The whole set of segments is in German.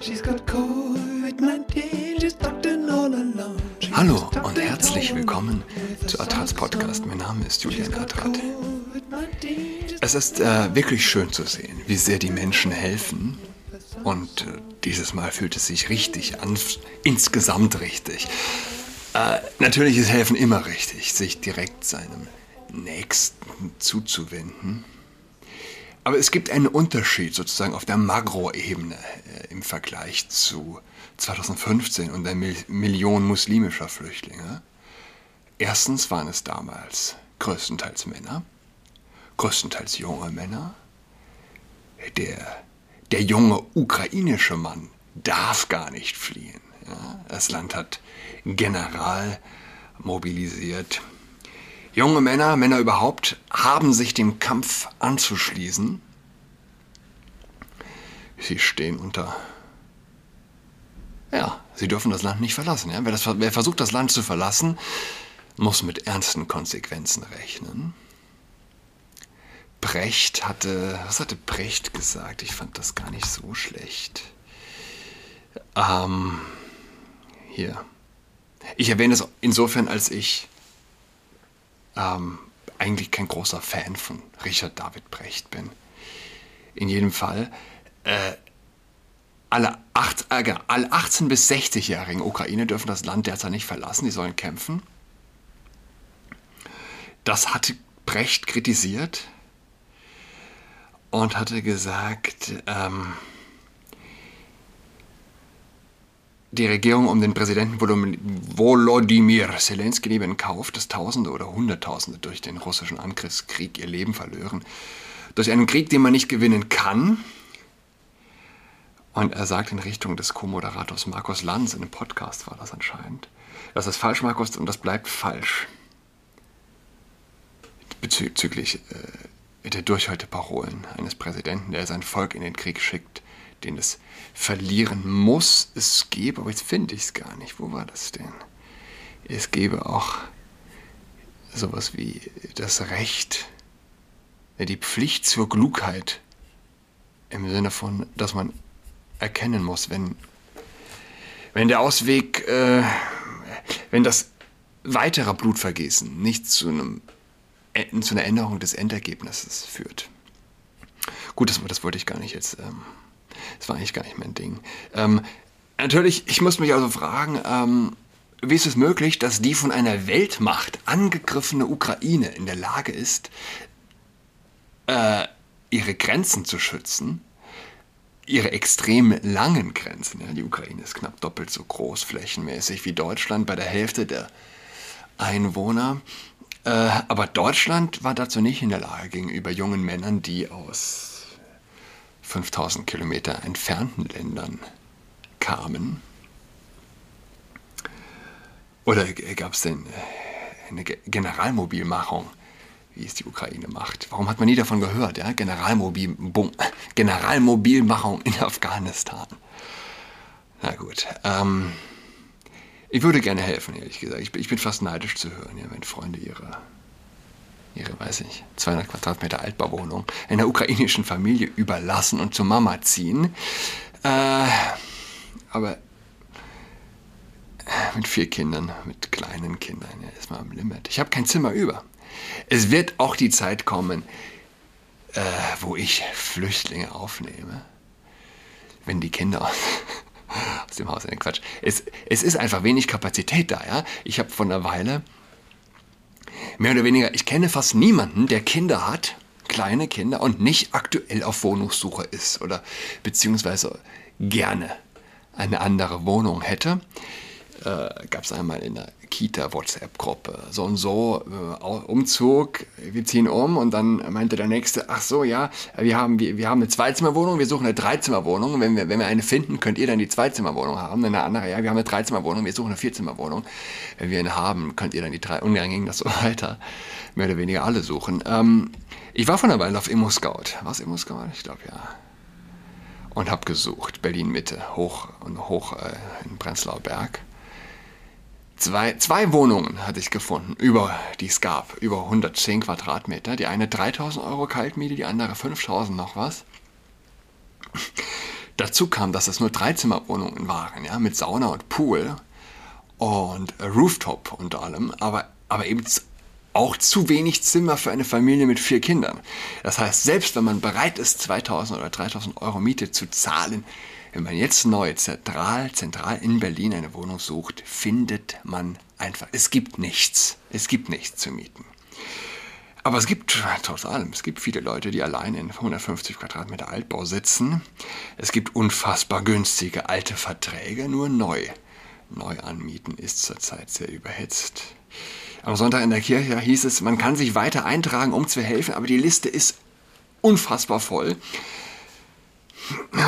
She's got COVID-19, she's in all alone. Hallo und herzlich willkommen zu Adrats Podcast. Mein Name ist Julian Adrat. COVID-19, she's Es ist äh, wirklich schön zu sehen, wie sehr die Menschen helfen. Und äh, dieses Mal fühlt es sich richtig an, insgesamt richtig. Äh, natürlich ist Helfen immer richtig, sich direkt seinem Nächsten zuzuwenden. Aber es gibt einen Unterschied sozusagen auf der Makroebene äh, im Vergleich zu 2015 und der Mil Million muslimischer Flüchtlinge. Erstens waren es damals größtenteils Männer, größtenteils junge Männer. Der, der junge ukrainische Mann darf gar nicht fliehen. Ja? Das Land hat general mobilisiert. Junge Männer, Männer überhaupt, haben sich dem Kampf anzuschließen. Sie stehen unter. Ja, sie dürfen das Land nicht verlassen. Ja? Wer, das, wer versucht, das Land zu verlassen, muss mit ernsten Konsequenzen rechnen. Brecht hatte, was hatte Brecht gesagt? Ich fand das gar nicht so schlecht. Ähm, hier. Ich erwähne es insofern, als ich ähm, eigentlich kein großer Fan von Richard David Brecht bin. In jedem Fall, äh, alle, acht, äh, genau, alle 18- bis 60-jährigen Ukraine dürfen das Land derzeit nicht verlassen, die sollen kämpfen. Das hatte Brecht kritisiert und hatte gesagt, ähm, die Regierung um den Präsidenten Volodym- Volodymyr Zelensky lebe in Kauf, dass Tausende oder Hunderttausende durch den russischen Angriffskrieg ihr Leben verlören. Durch einen Krieg, den man nicht gewinnen kann. Und er sagt in Richtung des Co-Moderators Markus Lanz, in einem Podcast war das anscheinend, das ist falsch, Markus, und das bleibt falsch. Bezüglich äh, der Durchhalteparolen eines Präsidenten, der sein Volk in den Krieg schickt, den es verlieren muss, es gäbe, aber jetzt finde ich es gar nicht. Wo war das denn? Es gäbe auch sowas wie das Recht, die Pflicht zur Klugheit im Sinne von, dass man erkennen muss, wenn, wenn der Ausweg, äh, wenn das weitere Blutvergießen nicht zu, einem, äh, zu einer Änderung des Endergebnisses führt. Gut, das, das wollte ich gar nicht jetzt. Ähm, das war eigentlich gar nicht mein Ding. Ähm, natürlich, ich muss mich also fragen, ähm, wie ist es möglich, dass die von einer Weltmacht angegriffene Ukraine in der Lage ist, äh, ihre Grenzen zu schützen? Ihre extrem langen Grenzen. Ja, die Ukraine ist knapp doppelt so groß flächenmäßig wie Deutschland bei der Hälfte der Einwohner. Äh, aber Deutschland war dazu nicht in der Lage gegenüber jungen Männern, die aus 5000 Kilometer entfernten Ländern kamen? Oder gab es denn eine Ge- Generalmobilmachung, wie es die Ukraine macht? Warum hat man nie davon gehört? Ja? Generalmobil, Bum, Generalmobilmachung in Afghanistan. Na gut. Ähm, ich würde gerne helfen, ehrlich gesagt. Ich bin, ich bin fast neidisch zu hören, ja, wenn Freunde ihre ihre, weiß ich, 200 Quadratmeter Altbauwohnung einer ukrainischen Familie überlassen und zur Mama ziehen. Äh, aber mit vier Kindern, mit kleinen Kindern, ja, ist man am Limit. Ich habe kein Zimmer über. Es wird auch die Zeit kommen, äh, wo ich Flüchtlinge aufnehme, wenn die Kinder aus, aus dem Haus, äh, Quatsch. Es, es ist einfach wenig Kapazität da, ja. Ich habe vor einer Weile mehr oder weniger, ich kenne fast niemanden, der Kinder hat, kleine Kinder und nicht aktuell auf Wohnungssuche ist oder beziehungsweise gerne eine andere Wohnung hätte. Äh, Gab es einmal in der Kita-WhatsApp-Gruppe so und so, äh, Umzug, wir ziehen um und dann meinte der Nächste, ach so, ja, wir haben, wir, wir haben eine Zweizimmerwohnung, wir suchen eine Dreizimmerwohnung, wenn wir, wenn wir eine finden, könnt ihr dann die Zweizimmerwohnung haben, dann eine andere, ja, wir haben eine Dreizimmerwohnung, wir suchen eine Vierzimmerwohnung, wenn wir eine haben, könnt ihr dann die drei, und dann ging das so weiter, mehr oder weniger alle suchen. Ähm, ich war von der Weile auf Immo-Scout, war es Immo-Scout? Ich glaube, ja und habe gesucht, Berlin Mitte, hoch und hoch äh, in Prenzlauer Berg. Zwei, zwei Wohnungen hatte ich gefunden, über, die es gab, über 110 Quadratmeter. Die eine 3000 Euro Kaltmiete, die andere 5000 noch was. Dazu kam, dass es nur Dreizimmerwohnungen waren, ja, mit Sauna und Pool und Rooftop unter allem, aber, aber eben auch zu wenig Zimmer für eine Familie mit vier Kindern. Das heißt, selbst wenn man bereit ist, 2000 oder 3000 Euro Miete zu zahlen, wenn man jetzt neu zentral, zentral in Berlin eine Wohnung sucht, findet man einfach, es gibt nichts. Es gibt nichts zu mieten. Aber es gibt, trotz allem, es gibt viele Leute, die allein in 150 Quadratmeter Altbau sitzen. Es gibt unfassbar günstige alte Verträge, nur neu. Neu anmieten ist zurzeit sehr überhitzt. Am Sonntag in der Kirche hieß es, man kann sich weiter eintragen, um zu helfen, aber die Liste ist unfassbar voll.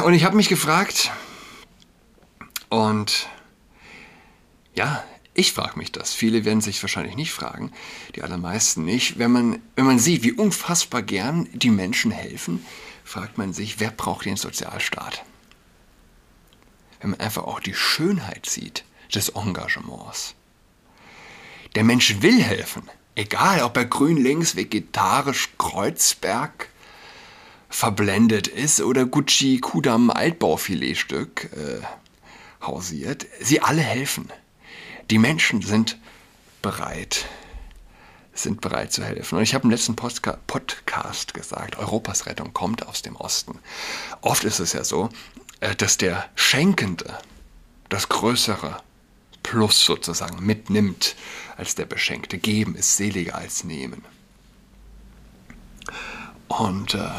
Und ich habe mich gefragt, und ja, ich frage mich das. Viele werden sich wahrscheinlich nicht fragen, die allermeisten nicht. Wenn man, wenn man sieht, wie unfassbar gern die Menschen helfen, fragt man sich, wer braucht den Sozialstaat? Wenn man einfach auch die Schönheit sieht des Engagements. Der Mensch will helfen, egal ob er grün links, vegetarisch, Kreuzberg verblendet ist oder Gucci Kudam Altbaufiletstück äh, hausiert. Sie alle helfen. Die Menschen sind bereit, sind bereit zu helfen. Und ich habe im letzten Postka Podcast gesagt, Europas Rettung kommt aus dem Osten. Oft ist es ja so, äh, dass der Schenkende das größere Plus sozusagen mitnimmt als der Beschenkte. Geben ist seliger als nehmen. Und äh,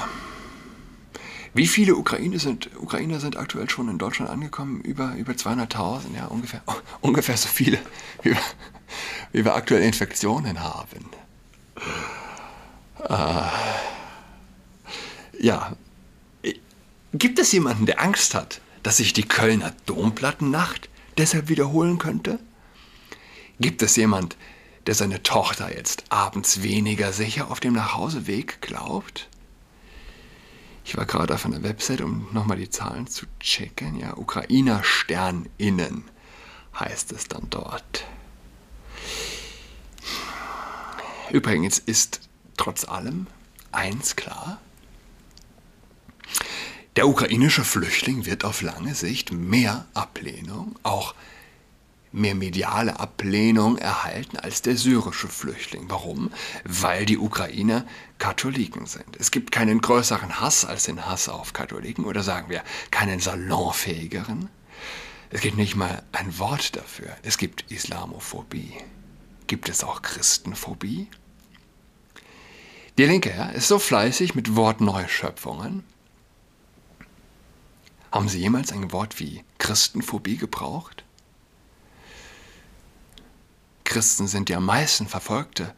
wie viele Ukrainer sind, Ukrainer sind aktuell schon in Deutschland angekommen? Über, über 200.000, ja, ungefähr, ungefähr so viele, wie wir, wie wir aktuell Infektionen haben. Äh, ja, gibt es jemanden, der Angst hat, dass sich die Kölner Domplattennacht deshalb wiederholen könnte? Gibt es jemand, der seine Tochter jetzt abends weniger sicher auf dem Nachhauseweg glaubt? Ich war gerade auf einer Website, um nochmal die Zahlen zu checken. Ja, Ukrainer SternInnen heißt es dann dort. Übrigens ist trotz allem eins klar. Der ukrainische Flüchtling wird auf lange Sicht mehr Ablehnung, auch mehr mediale Ablehnung erhalten als der syrische Flüchtling. Warum? Weil die Ukrainer Katholiken sind. Es gibt keinen größeren Hass als den Hass auf Katholiken oder sagen wir keinen salonfähigeren. Es gibt nicht mal ein Wort dafür. Es gibt Islamophobie. Gibt es auch Christenphobie? Die Linke ja, ist so fleißig mit Wortneuschöpfungen. Haben Sie jemals ein Wort wie Christenphobie gebraucht? Christen sind die am meisten verfolgte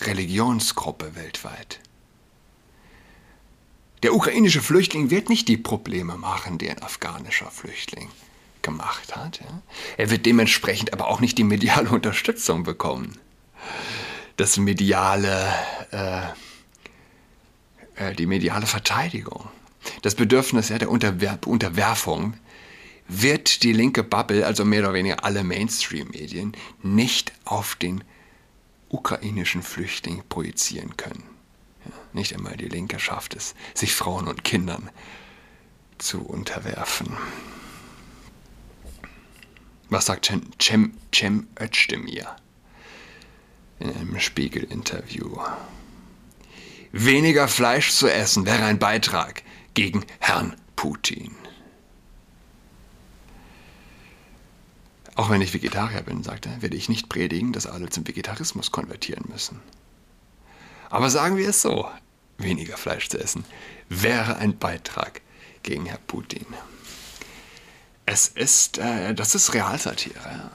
Religionsgruppe weltweit. Der ukrainische Flüchtling wird nicht die Probleme machen, die ein afghanischer Flüchtling gemacht hat. Ja? Er wird dementsprechend aber auch nicht die mediale Unterstützung bekommen. Das mediale, äh, äh, die mediale Verteidigung. Das Bedürfnis ja, der Unterwer Unterwerfung wird die linke Bubble, also mehr oder weniger alle Mainstream-Medien, nicht auf den ukrainischen Flüchtling projizieren können. Ja, nicht einmal die Linke schafft es, sich Frauen und Kindern zu unterwerfen. Was sagt Cem, Cem, Cem Özdemir in einem Spiegel-Interview? Weniger Fleisch zu essen wäre ein Beitrag gegen Herrn Putin. Auch wenn ich Vegetarier bin, sagt er, werde ich nicht predigen, dass alle zum Vegetarismus konvertieren müssen. Aber sagen wir es so, weniger Fleisch zu essen wäre ein Beitrag gegen Herr Putin. Es ist, äh, das ist Realsatire.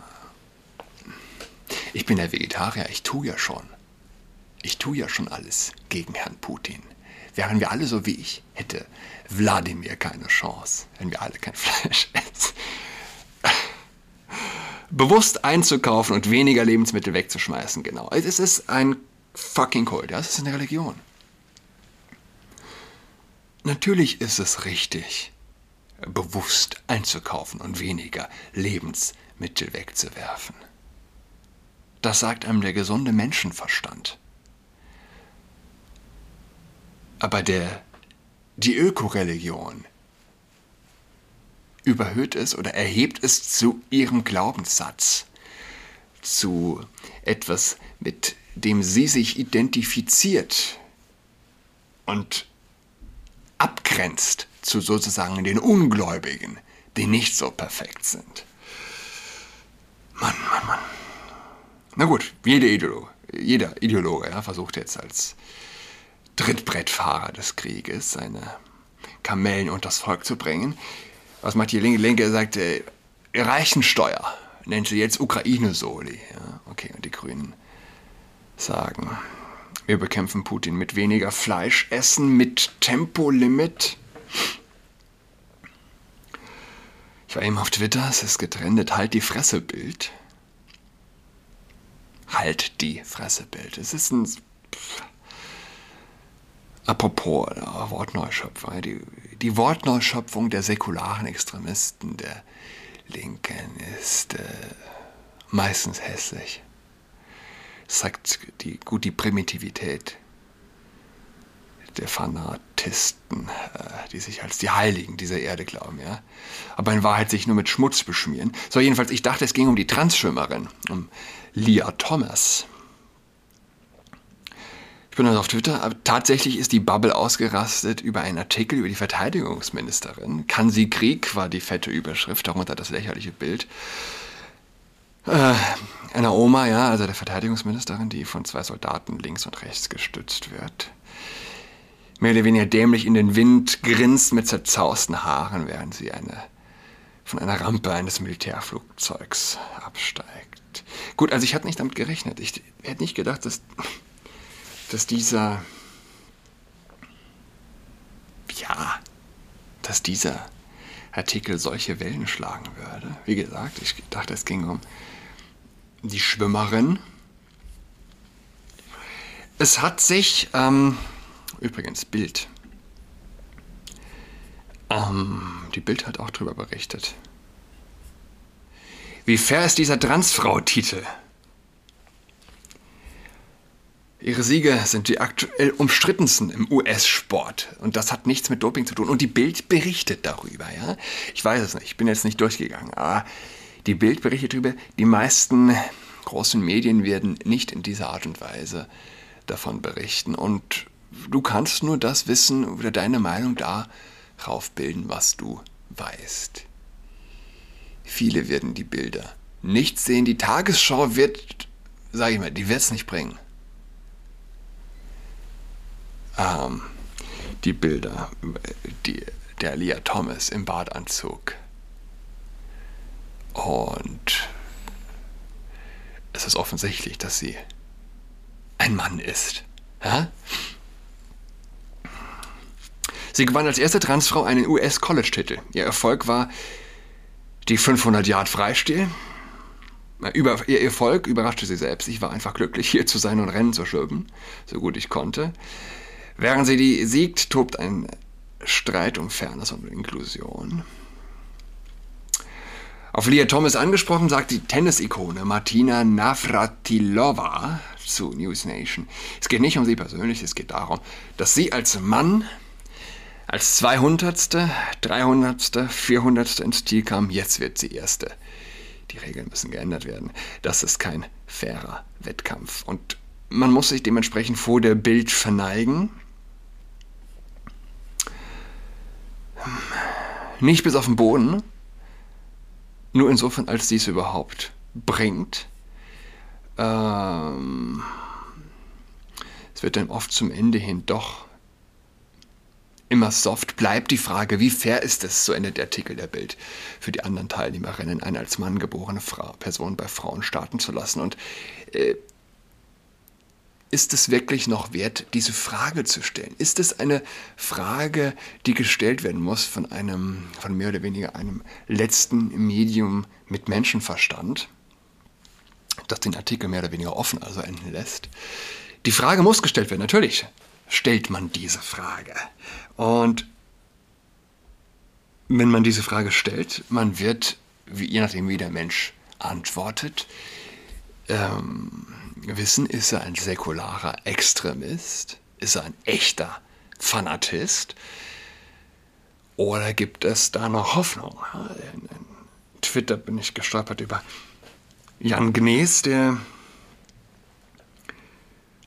Ich bin ja Vegetarier, ich tue ja schon. Ich tue ja schon alles gegen Herrn Putin. Wären wir alle so wie ich, hätte Wladimir keine Chance, wenn wir alle kein Fleisch essen bewusst einzukaufen und weniger Lebensmittel wegzuschmeißen. Genau. Es ist ein fucking Kult. Ja? Es ist eine Religion. Natürlich ist es richtig, bewusst einzukaufen und weniger Lebensmittel wegzuwerfen. Das sagt einem der gesunde Menschenverstand. Aber der, die Ökoreligion überhöht es oder erhebt es zu ihrem Glaubenssatz, zu etwas, mit dem sie sich identifiziert und abgrenzt zu sozusagen den Ungläubigen, die nicht so perfekt sind. Mann, Mann, Mann. Na gut, jeder Ideologe, jeder Ideologe ja, versucht jetzt als Trittbrettfahrer des Krieges seine Kamellen unters Volk zu bringen. Was macht die Linke? Linke sagt, äh, Reichensteuer nennt sie jetzt Ukraine-Soli. Ja, okay, und die Grünen sagen, wir bekämpfen Putin mit weniger Fleisch essen, mit Tempolimit. Ich war eben auf Twitter, es ist getrennt, halt die Fresse-Bild. Halt die Fresse-Bild. Es ist ein. Apropos äh, Wortneuschöpfung. Die, die Wortneuschöpfung der säkularen Extremisten der Linken ist äh, meistens hässlich. Zeigt die, gut die Primitivität der Fanatisten, äh, die sich als die Heiligen dieser Erde glauben, ja. Aber in Wahrheit sich nur mit Schmutz beschmieren. So, jedenfalls, ich dachte, es ging um die Transschwimmerin, um Leah Thomas. Ich bin also auf Twitter, aber tatsächlich ist die Bubble ausgerastet über einen Artikel über die Verteidigungsministerin. Kann sie Krieg, war die fette Überschrift, darunter das lächerliche Bild. Äh, einer Oma, ja, also der Verteidigungsministerin, die von zwei Soldaten links und rechts gestützt wird mehr oder weniger dämlich in den Wind grinst mit zerzausten Haaren, während sie eine, von einer Rampe eines Militärflugzeugs absteigt. Gut, also ich hatte nicht damit gerechnet. Ich hätte nicht gedacht, dass, dass dieser, ja, dass dieser Artikel solche Wellen schlagen würde. Wie gesagt, ich dachte, es ging um die Schwimmerin. Es hat sich, ähm, Übrigens, Bild. Ähm, die Bild hat auch darüber berichtet. Wie fair ist dieser Transfrau-Titel? Ihre Siege sind die aktuell umstrittensten im US-Sport. Und das hat nichts mit Doping zu tun. Und die Bild berichtet darüber, ja? Ich weiß es nicht, ich bin jetzt nicht durchgegangen. Aber die Bild berichtet darüber, die meisten großen Medien werden nicht in dieser Art und Weise davon berichten. Und du kannst nur das wissen oder deine Meinung darauf bilden, was du weißt. Viele werden die Bilder nicht sehen. Die Tagesschau wird, sage ich mal, die wird es nicht bringen. Ähm, die Bilder die, der Leah Thomas im Badanzug. Und es ist offensichtlich, dass sie ein Mann ist. Ja? Sie gewann als erste Transfrau einen US-College-Titel. Ihr Erfolg war die 500 Yard Freistil. Über, ihr Erfolg überraschte sie selbst. Ich war einfach glücklich, hier zu sein und Rennen zu schwimmen, so gut ich konnte. Während sie die siegt, tobt ein Streit um Fairness und Inklusion. Auf Leah Thomas angesprochen, sagt die Tennis-Ikone Martina Navratilova zu News Nation. Es geht nicht um sie persönlich, es geht darum, dass sie als Mann als 200., 300., 400. ins Ziel kam, jetzt wird sie Erste. Die Regeln müssen geändert werden. Das ist kein fairer Wettkampf. Und man muss sich dementsprechend vor der Bild verneigen. Nicht bis auf den Boden, nur insofern, als dies überhaupt bringt. Ähm, es wird dann oft zum Ende hin doch immer soft bleibt die Frage, wie fair ist es, so endet der Artikel der Bild, für die anderen Teilnehmerinnen eine als Mann geborene Frau, Person bei Frauen starten zu lassen. Und äh, ist es wirklich noch wert, diese Frage zu stellen? Ist es eine Frage, die gestellt werden muss von einem, von mehr oder weniger einem letzten Medium mit Menschenverstand, das den Artikel mehr oder weniger offen also enden lässt? Die Frage muss gestellt werden, natürlich stellt man diese Frage. Und wenn man diese Frage stellt, man wird, je nachdem wie der Mensch antwortet, ähm, wissen, ist er ein säkularer Extremist, ist er ein echter Fanatist Oder gibt es da noch Hoffnung? In Twitter bin ich gestolpert über Jan Gnees, der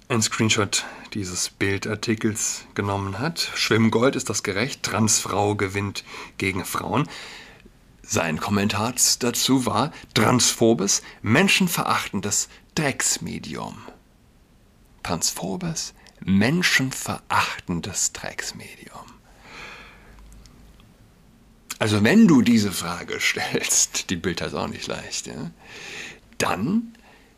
ein Screenshot dieses Bildartikels genommen hat. Schwimmgold ist das gerecht, Transfrau gewinnt gegen Frauen. Sein Kommentar dazu war transphobes, menschenverachtendes Drecksmedium. Transphobes, menschenverachtendes Drecksmedium. Also wenn du diese Frage stellst, die Bild ist auch nicht leicht, ja, dann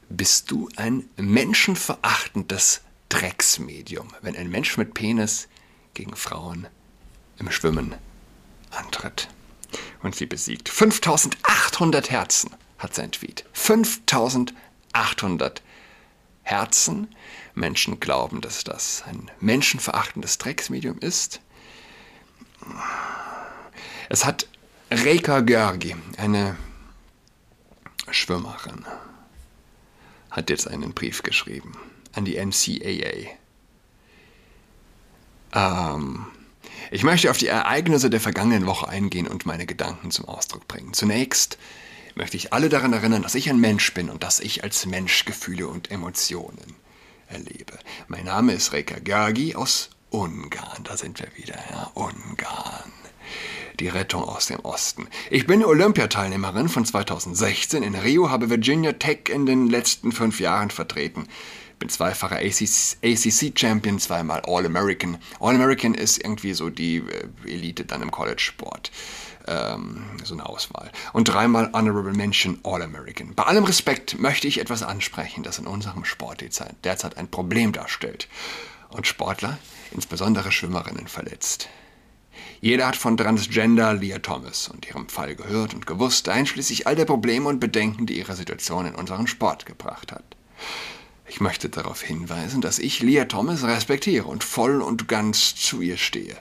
bist du ein menschenverachtendes Drecksmedium, wenn ein Mensch mit Penis gegen Frauen im Schwimmen antritt und sie besiegt. 5800 Herzen hat sein Tweet. 5800 Herzen. Menschen glauben, dass das ein menschenverachtendes Drecksmedium ist. Es hat Reika Görgi, eine Schwimmerin, hat jetzt einen Brief geschrieben an die NCAA. Ähm, ich möchte auf die Ereignisse der vergangenen Woche eingehen und meine Gedanken zum Ausdruck bringen. Zunächst möchte ich alle daran erinnern, dass ich ein Mensch bin und dass ich als Mensch Gefühle und Emotionen erlebe. Mein Name ist Reka Gergi aus Ungarn. Da sind wir wieder, ja, Ungarn. Die Rettung aus dem Osten. Ich bin Olympiateilnehmerin von 2016 in Rio, habe Virginia Tech in den letzten fünf Jahren vertreten bin zweifacher ACC-Champion, zweimal All-American. All-American ist irgendwie so die äh, Elite dann im College-Sport. Ähm, so eine Auswahl. Und dreimal Honorable Mention All-American. Bei allem Respekt möchte ich etwas ansprechen, das in unserem Sport derzeit ein Problem darstellt und Sportler, insbesondere Schwimmerinnen, verletzt. Jeder hat von Transgender Leah Thomas und ihrem Fall gehört und gewusst, einschließlich all der Probleme und Bedenken, die ihre Situation in unseren Sport gebracht hat. Ich möchte darauf hinweisen, dass ich Leah Thomas respektiere und voll und ganz zu ihr stehe.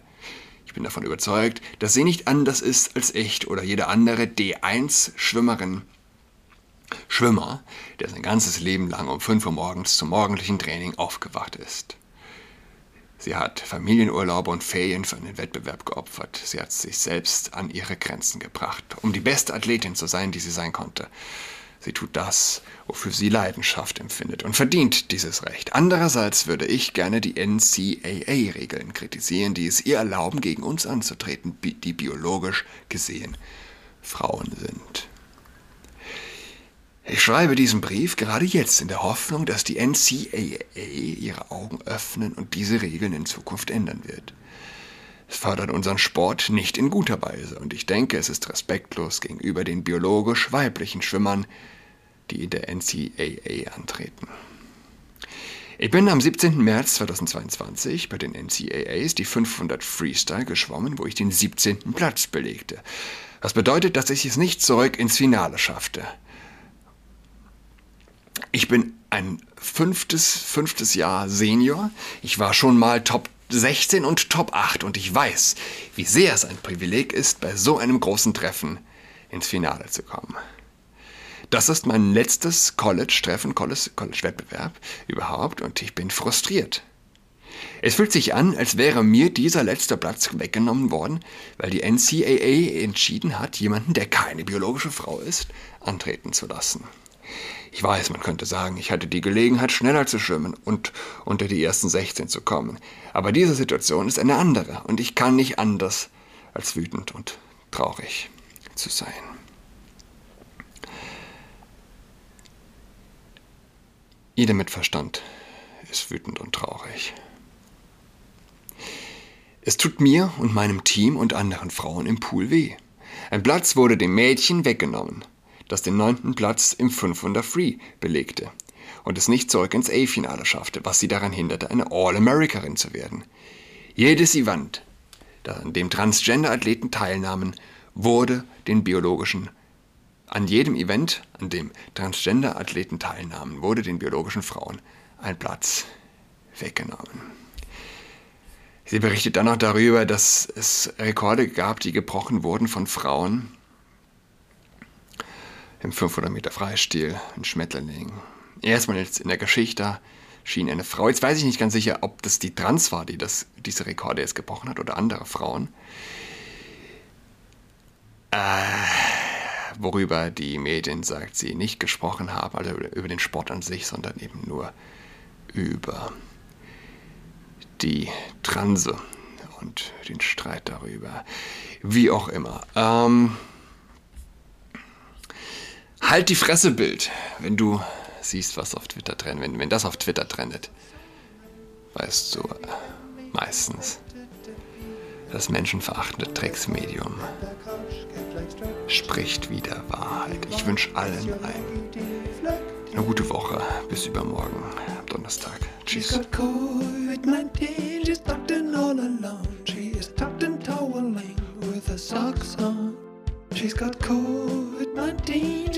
Ich bin davon überzeugt, dass sie nicht anders ist als ich oder jede andere D1-Schwimmerin. Schwimmer, der sein ganzes Leben lang um 5 Uhr morgens zum morgendlichen Training aufgewacht ist. Sie hat Familienurlaube und Ferien für einen Wettbewerb geopfert. Sie hat sich selbst an ihre Grenzen gebracht, um die beste Athletin zu sein, die sie sein konnte. Sie tut das, wofür sie Leidenschaft empfindet und verdient dieses Recht. Andererseits würde ich gerne die NCAA-Regeln kritisieren, die es ihr erlauben, gegen uns anzutreten, die biologisch gesehen Frauen sind. Ich schreibe diesen Brief gerade jetzt in der Hoffnung, dass die NCAA ihre Augen öffnen und diese Regeln in Zukunft ändern wird. Es fördert unseren Sport nicht in guter Weise und ich denke, es ist respektlos gegenüber den biologisch weiblichen Schwimmern, die in der NCAA antreten. Ich bin am 17. März 2022 bei den NCAAs die 500 Freestyle geschwommen, wo ich den 17. Platz belegte. Was bedeutet, dass ich es nicht zurück ins Finale schaffte. Ich bin ein fünftes, fünftes Jahr Senior. Ich war schon mal Top 16 und Top 8 und ich weiß, wie sehr es ein Privileg ist, bei so einem großen Treffen ins Finale zu kommen. Das ist mein letztes College-Treffen, College-Wettbewerb überhaupt und ich bin frustriert. Es fühlt sich an, als wäre mir dieser letzte Platz weggenommen worden, weil die NCAA entschieden hat, jemanden, der keine biologische Frau ist, antreten zu lassen. Ich weiß, man könnte sagen, ich hatte die Gelegenheit, schneller zu schwimmen und unter die ersten 16 zu kommen. Aber diese Situation ist eine andere und ich kann nicht anders, als wütend und traurig zu sein. Jeder mit Verstand ist wütend und traurig. Es tut mir und meinem Team und anderen Frauen im Pool weh. Ein Platz wurde dem Mädchen weggenommen das den neunten Platz im 500 Free belegte und es nicht zurück ins A-Finale schaffte, was sie daran hinderte, eine All-Americarin zu werden. Jedes Event, an dem Transgender-Athleten teilnahmen, wurde den biologischen an jedem Event, an dem Transgender-Athleten teilnahmen, wurde den biologischen Frauen ein Platz weggenommen. Sie berichtet dann noch darüber, dass es Rekorde gab, die gebrochen wurden von Frauen, im 500 Meter Freistil, ein Schmetterling. Erstmal jetzt in der Geschichte schien eine Frau, jetzt weiß ich nicht ganz sicher, ob das die Trans war, die das, diese Rekorde jetzt gebrochen hat oder andere Frauen. worüber die Medien sagt, sie nicht gesprochen haben, also über den Sport an sich, sondern eben nur über die Transe und den Streit darüber. Wie auch immer. Ähm, Halt die Fresse, Bild, wenn du siehst, was auf Twitter trennt, wenn, wenn das auf Twitter trendet. Weißt du, meistens. Das menschenverachtende Drecksmedium spricht wieder Wahrheit. Ich wünsche allen eine gute Woche. Bis übermorgen, am Donnerstag. Tschüss. She's got COVID 19.